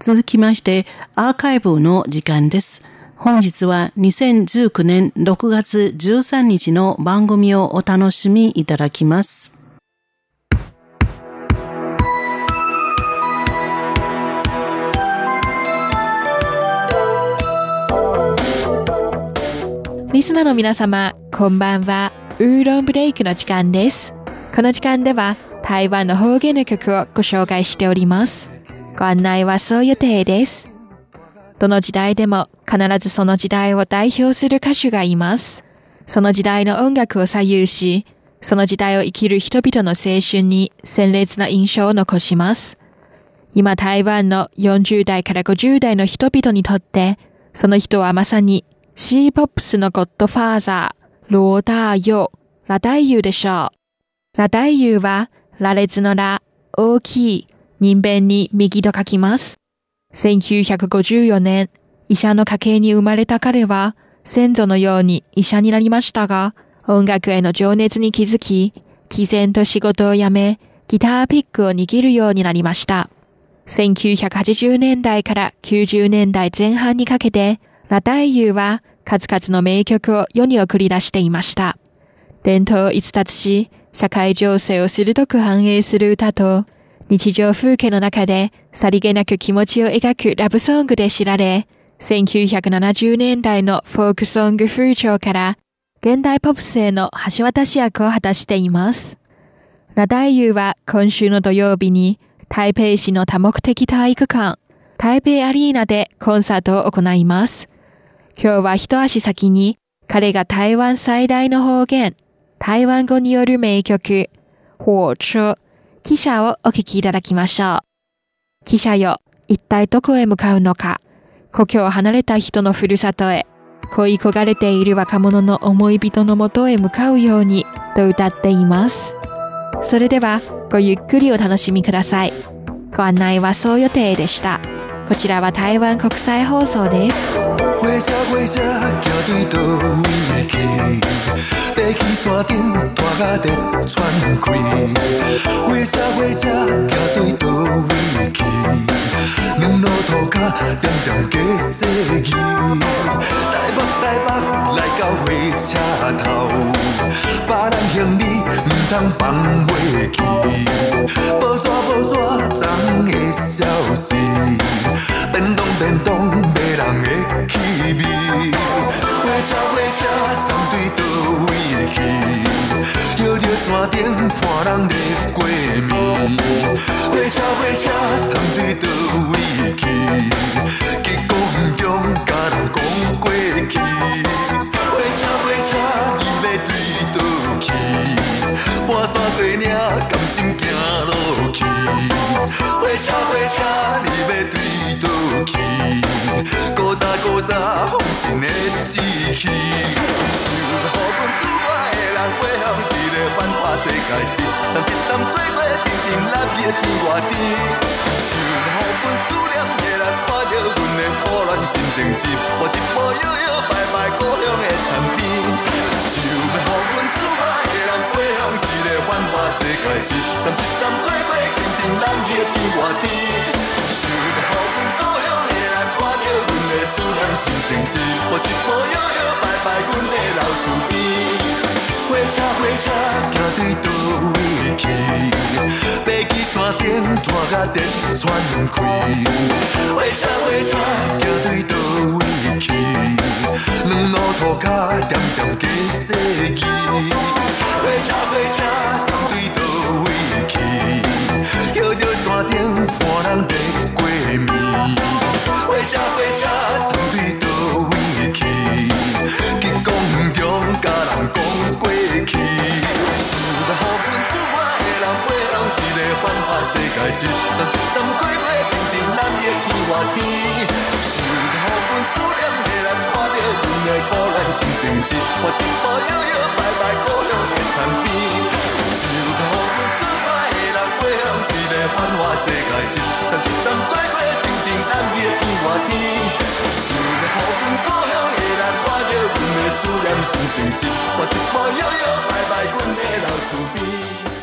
続きまして、アーカイブの時間です。本日は2019年6月13日の番組をお楽しみいただきます。リスナーの皆様、こんばんは。ウーロンブレイクの時間です。この時間では台湾の方言の曲をご紹介しております。ご案内はそう予定です。どの時代でも必ずその時代を代表する歌手がいます。その時代の音楽を左右し、その時代を生きる人々の青春に鮮烈な印象を残します。今台湾の40代から50代の人々にとって、その人はまさにシーポップスのゴッドファーザー、ローダーヨ、ラダイユでしょう。ラダイユは、羅列のラ、大きい、人弁に右と書きます。1954年、医者の家系に生まれた彼は、先祖のように医者になりましたが、音楽への情熱に気づき、毅然と仕事を辞め、ギターピックを握るようになりました。1980年代から90年代前半にかけて、ラタイユーは数々の名曲を世に送り出していました。伝統を逸脱し、社会情勢を鋭く反映する歌と、日常風景の中でさりげなく気持ちを描くラブソングで知られ、1970年代のフォークソング風潮から現代ポップスへの橋渡し役を果たしています。ラダイユは今週の土曜日に台北市の多目的体育館、台北アリーナでコンサートを行います。今日は一足先に彼が台湾最大の方言、台湾語による名曲、火車記者をお聞きいただきましょう。記者よ、一体どこへ向かうのか。故郷を離れた人のふるさとへ、恋焦がれている若者の思い人のもとへ向かうように、と歌っています。それでは、ごゆっくりお楽しみください。ご案内はそう予定でした。こちらは台湾国際放送です。火车火车行对倒位会去？爬去山顶大甲日喘开。火车火车行对倒位会去？两路涂骹点点加细字。台北台北来到火车头，别人行李唔通放袂去。无纸无纸总会消失， 变动变动没人会去。火车火车站对倒位去？摇着山顶看人咧过暝。火车火车站对倒位去？结果唔中甲人讲过去。火车火车伊要对倒去？我山过岭甘心行落去？火车火车你要对倒去？的志气，想予阮拄我的人过向一个繁华世界，一站一站过过，静静揽去天外天。想予阮思念的人看到阮的苦恋心情急，我一步摇摇摆摆故乡的田边。想予阮厝外的人过向一个繁华世界，一站一站过过，静静揽去天外天。思念心情急。我一步摇摇摆摆，阮的老厝边。火车火车行对倒位去？爬起山顶，带甲电喘开。火车火车行对倒位去？两路涂骹点点心情一我一顺，摇摇摆摆故乡田坎边。想到阮的人，过从一个繁华世界间，一丛桂花叮叮当当，月光天。想著故故乡的人，看到阮的思念，心就一帆，阮的老厝边。